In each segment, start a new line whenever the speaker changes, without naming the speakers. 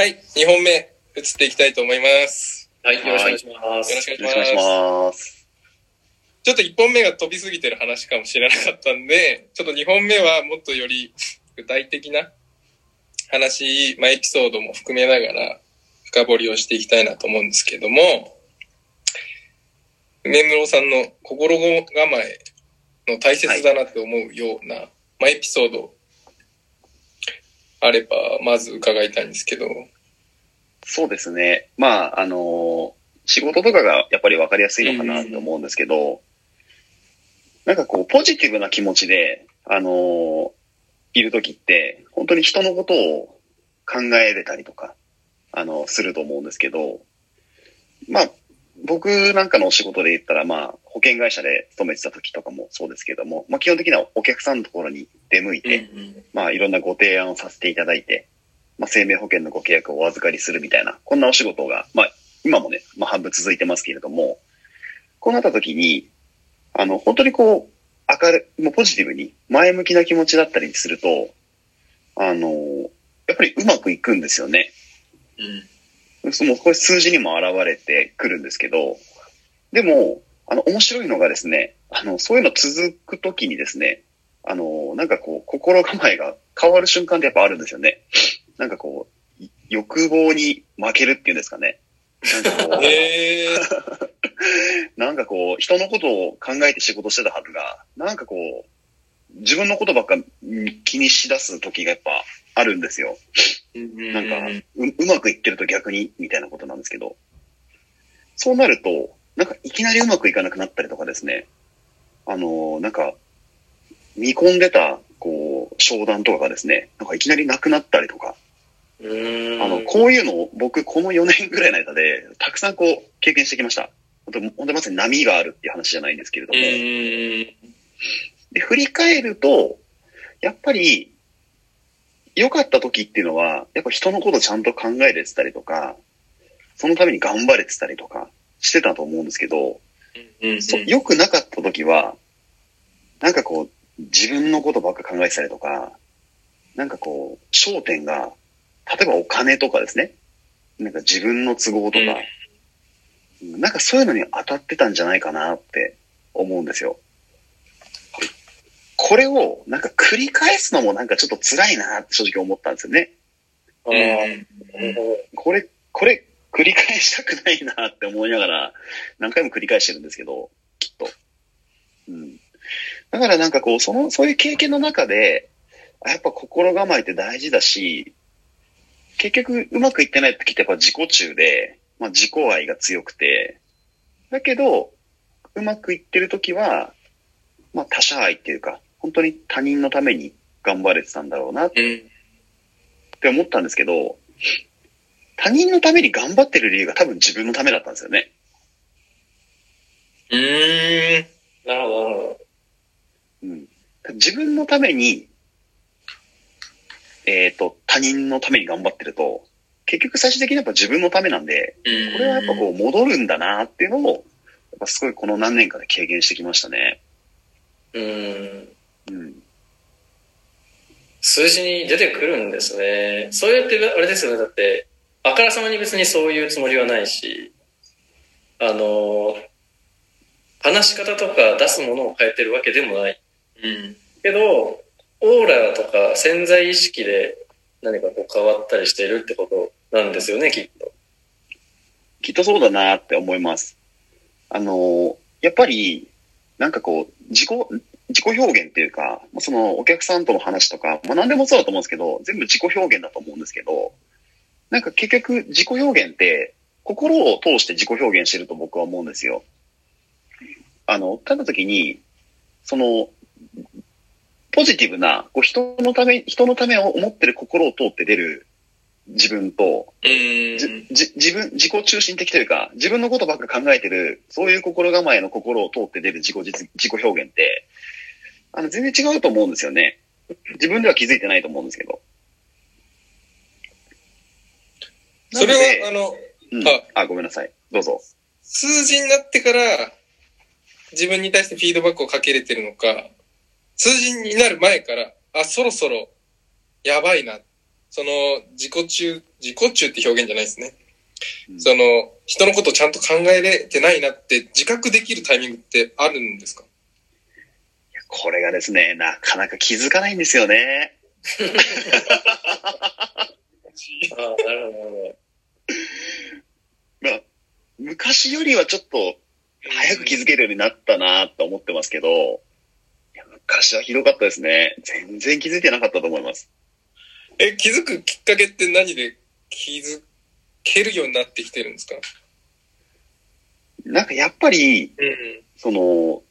はい、2本目、移っていきたいと思います。
はい、よろしくお願いします。
よろしくお
願いし
ます。ちょっと1本目が飛びすぎてる話かもしれなかったんで、ちょっと2本目はもっとより具体的な話、まあ、エピソードも含めながら深掘りをしていきたいなと思うんですけども、梅室さんの心構えの大切だなって思うような、まあ、エピソードあれば、まず伺いたいんですけど。
そうですね。まあ、あの仕事とかがやっぱり分かりやすいのかなと思うんですけど、なんかこう、ポジティブな気持ちで、あのいるときって、本当に人のことを考えれたりとか、あの、すると思うんですけど、まあ、僕なんかのお仕事で言ったら、まあ、保険会社で勤めてた時とかもそうですけども、まあ、基本的にはお客さんのところに出向いて、まあ、いろんなご提案をさせていただいて、まあ、生命保険のご契約をお預かりするみたいな、こんなお仕事が、まあ、今もね、まあ、半分続いてますけれども、こうなった時に、あの、本当にこう、明るい、もうポジティブに、前向きな気持ちだったりすると、あの、やっぱりうまくいくんですよね。その、これ数字にも現れてくるんですけど、でも、あの、面白いのがですね、あの、そういうの続くときにですね、あの、なんかこう、心構えが変わる瞬間ってやっぱあるんですよね。なんかこう、い欲望に負けるっていうんですかね。なんかこう、
えー、
なんかこう、人のことを考えて仕事してたはずが、なんかこう、自分のことばっか気にしだす時がやっぱあるんですよ。なんかう、うまくいってると逆に、みたいなことなんですけど。そうなると、なんかいきなりうまくいかなくなったりとかですね。あのーなんか、見込んでた、こう、商談とかがですね、なんかいきなりなくなったりとか。あの、こういうのを僕この4年ぐらいの間で、たくさんこう、経験してきました。本当本当にまさに波があるっていう話じゃないんですけれど
う
も。で、振り返ると、やっぱり、良かった時っていうのは、やっぱ人のことちゃんと考えれてたりとか、そのために頑張れてたりとかしてたと思うんですけど、
うん
そ良くなかった時は、なんかこう、自分のことばっか考えてたりとか、なんかこう、焦点が、例えばお金とかですね、なんか自分の都合とか、なんかそういうのに当たってたんじゃないかなって思うんですよ。でこれをなんか繰り返すのもなんかちょっと辛いなって正直思ったんですよね。
あー
これ、これ繰り返したくないなって思いながら何回も繰り返してるんですけど、きっと。うん。だからなんかこう、その、そういう経験の中で、あやっぱ心構えって大事だし、結局うまくいってない時ってやっぱ自己中で、まあ自己愛が強くて、だけど、うまくいってる時は、まあ他者愛っていうか、本当に他人のために頑張れてたんだろうなっ
うん。
て思ったんですけど、他人のために頑張ってる理由が多分自分のためだったんですよね。
うーん。
なるほど、なるほど。
うん、自分のために、えっ、と、他人のために頑張ってると、結局最終的にやっぱ自分のためなんで、これはやっぱこう戻るんだなっていうのを、やっぱすごいこの何年かで経験してきましたね。
うーん。
うん。
数字に出てくるんですね。そうやって、あれですよね。だって、あからさまに別にそういうつもりはないし、あの、話し方とか出すものを変えてるわけでもない。
うん。
けど、オーラとか潜在意識で何かこう変わったりしているってことなんですよね、きっと。
きっとそうだなって思います。あの、やっぱり、なんかこう、自己、自己表現っていうか、まあそのお客さんとの話とか、まあ何でもそうだと思うんですけど、全部自己表現だと思うんですけど、なんか結局自己表現って、心を通して自己表現してると僕は思うんですよ。あの、ただ時に、その、ポジティブな、こう人のため、人のためを思ってる心を通って出る自分と、
うん。
じじ自分、自己中心的というか、自分のことばっか考えてる、そういう心構えの心を通って出る自己実、自己表現って、あの、全然違うと思うんですよね。自分では気づいてないと思うんですけど。
それは、あ
なのうん
あ
あ、ごめんなさい。どうぞ。
数字になってから自分に対してフィードバックをかけれてるのか、数字になる前から、あ、そろそろやばいな。その自己中自己中って表現じゃないですね。
うん
その、人のことをちゃんと考えれてないなって自覚できるタイミングってあるんですか？
これがですね、なかなか気づかないんですよね。
ああ、なるほど。
まあ、昔よりはちょっと早く気づけるようになったなと思ってますけど、昔はひどかったですね。全然気づいてなかったと思います。
え、気づくきっかけって何で気づけるようになってきてるんですか？
なんかやっぱり、
うん。
その、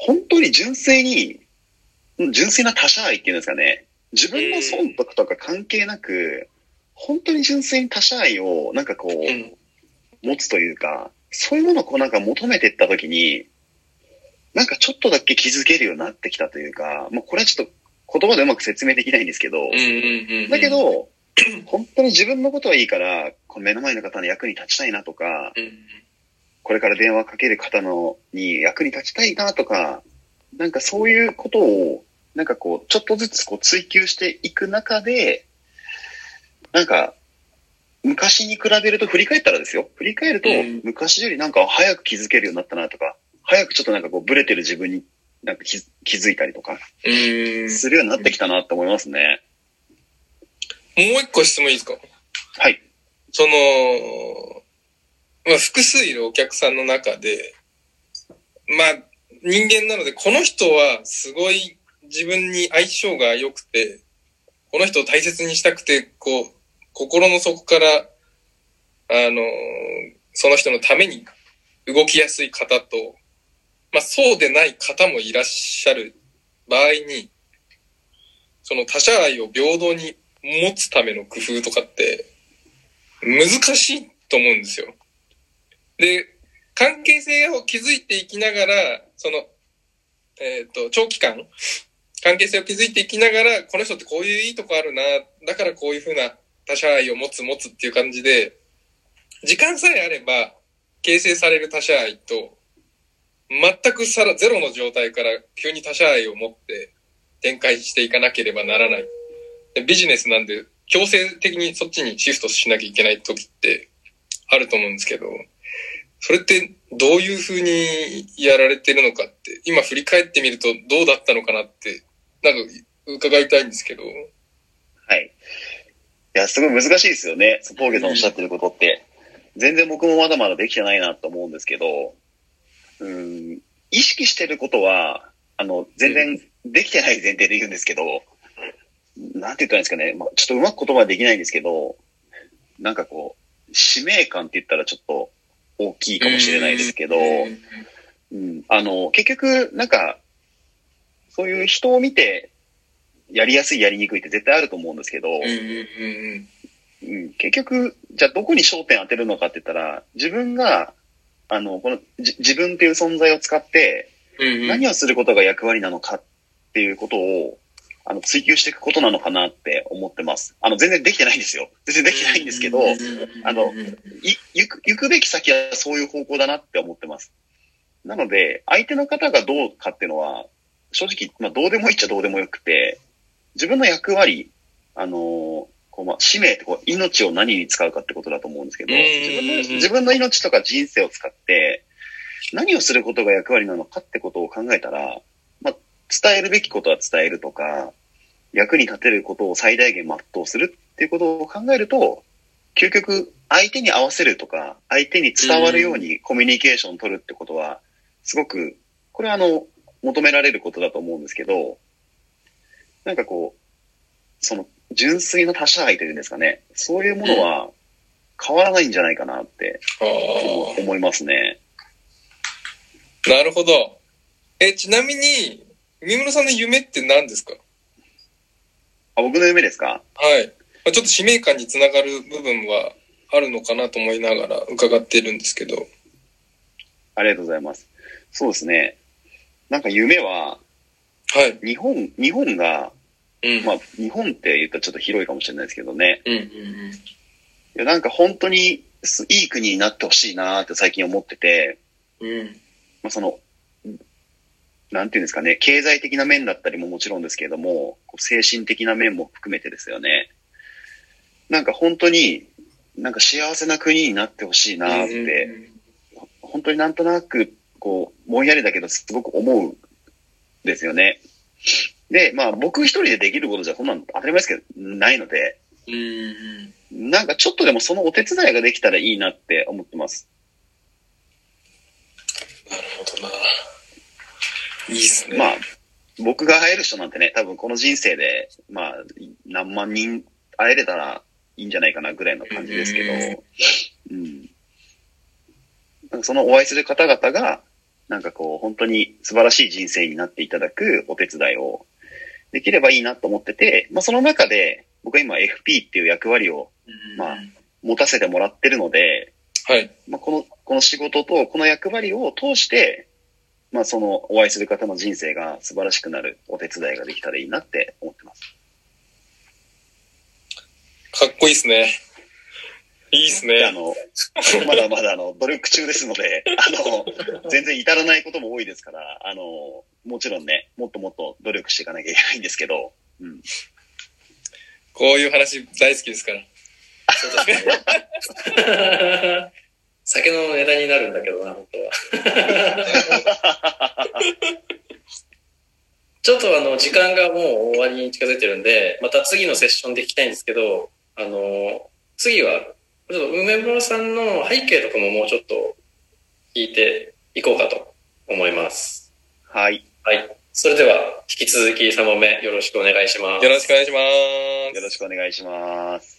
本当に純粋に、純粋な他者愛っていうんですかね。自分の損得とか関係なく、本当に純粋に他者愛をなんかこう、
うん。
持つというか、そういうものをこうなんか求めていったときに、なんかちょっとだけ気づけるようになってきたというか、もうこれはちょっと言葉でうまく説明できないんですけど。だけ、ど、本当に自分のことはいいから、この目の前の方の役に立ちたいなとか、
うん。
これから電話かける方のに役に立ちたいなとか、なんかそういうことを、なんかこう、ちょっとずつこう追求していく中で、なんか、昔に比べると振り返ったらですよ。振り返ると
うん、
昔よりなんか早く気づけるようになったなとか、早くちょっとなんかこうブレてる自分になんか気づ気づいたりとか、
うん。
するようになってきたなって思いますね。
もう一個質問いいですか？
はい。
その、まあ、複数いるお客さんの中で、まあ、人間なので、この人はすごい自分に相性が良くて、この人を大切にしたくて、こう、心の底から、あの、その人のために動きやすい方と、まあ、そうでない方もいらっしゃる場合に、その他者愛を平等に持つための工夫とかって、難しいと思うんですよ。で、関係性を築いていきながら、その、えっ、と、長期間、関係性を築いていきながら、この人ってこういういいとこあるな、だからこういうふうな他者愛を持つ持つっていう感じで、時間さえあれば、形成される他者愛と、全くさらゼロの状態から急に他者愛を持って展開していかなければならない。ビジネスなんで強制的にそっちにシフトしなきゃいけない時ってあると思うんですけど、それってどういうふうにやられてるのかって、今振り返ってみるとどうだったのかなって、なんか伺いたいんですけど。
はい。いや、すごい難しいですよね。峠さんおっしゃってることって。全然僕もまだまだできてないなと思うんですけど、うん、意識してることは、あの、全然できてない前提で言うんですけど、なんて言ったらいいんですかね。まあ、ちょっとうまく言葉はできないんですけど、なんかこう、使命感って言ったらちょっと大きいかもしれないですけど、
うん。
うん、あの、結局、なんか、そういう人を見て、やりやすい、やりにくいって絶対あると思うんですけど、
うんうんうん
うん、結局、じゃあどこに焦点当てるのかって言ったら、自分が、あの、この、じ自分っていう存在を使って、何をすることが役割なのかっていうことを、あの、追求していくことなのかなって思ってます。あの、全然できてないんですよ。全然できてないんですけど、い、あの行く、行くべき先はそういう方向だなって思ってます。なので、相手の方がどうかっていうのは、正直、まあ、どうでもいいっちゃどうでもよくて、自分の役割、あのーこうまあ、使命ってこう命を何に使うかってことだと思うんですけど、
うん
自分の自分の命とか人生を使って、何をすることが役割なのかってことを考えたら、まあ、伝えるべきことは伝えるとか、役に立てることを最大限全うするっていうことを考えると、究極相手に合わせるとか、相手に伝わるようにコミュニケーションを取るってことは、すごく、これはあの、求められることだと思うんですけど、なんかこう、その、純粋な他者愛というんですかね、そういうものは変わらないんじゃないかなって
あ
思いますね。
あ、なるほど。え、ちなみに、三村さんの夢って何ですか？
あ僕の夢ですか？
はい。まあちょっと使命感につながる部分はあるのかなと思いながら伺ってるんですけど。
ありがとうございます。そうですね。なんか夢は、
はい。
日本、日本が、
うん。
まあ、日本って言ったらちょっと広いかもしれないですけどね。
うんうんうん。
いやなんか本当にすいい国になってほしいなーって最近思ってて、
うん。
まあ、その、なんていうんですかね、経済的な面だったりももちろんですけれども、精神的な面も含めてですよね。なんか本当に、なんか幸せな国になってほしいなって、本当になんとなく、こう、ぼんやりだけどすごく思うんですよね。で、まあ僕一人でできることじゃそんなの当たり前ですけど、ないので、
うんうん。
なんかちょっとでもそのお手伝いができたらいいなって思ってます。
なるほどな。いいっすね。
まあ、僕が会える人なんてね、多分この人生で、まあ、何万人会えれたらいいんじゃないかなぐらいの感じですけど、うん。なんかそのお会いする方々が、なんかこう、本当に素晴らしい人生になっていただくお手伝いをできればいいなと思ってて、まあその中で、僕は今 FP っていう役割を
うん
まあ持たせてもらってるので、
はい。
まあ、この、この仕事とこの役割を通して、まあ、そのお会いする方の人生が素晴らしくなるお手伝いができたらいいなって思ってます。
かっこいいっすね。いいっすね。
であの、まだまだあの、努力中ですので、あの、全然至らないことも多いですから、あの、もちろんね、もっともっと努力していかなきゃいけないんですけど、うん。
こういう話大好きですから。
そうですね。酒のネタになるんだけどな、本当は。ちょっとあの、時間がもう終わりに近づいてるんで、また次のセッションで聞きたいんですけど、あの、次は、ちょっと梅村さんの背景とかももうちょっと聞いていこうかと思います。
はい。
はい。それでは、引き続き3問目よろしくお願いします。
よろしくお願いします。
よろしくお願いします。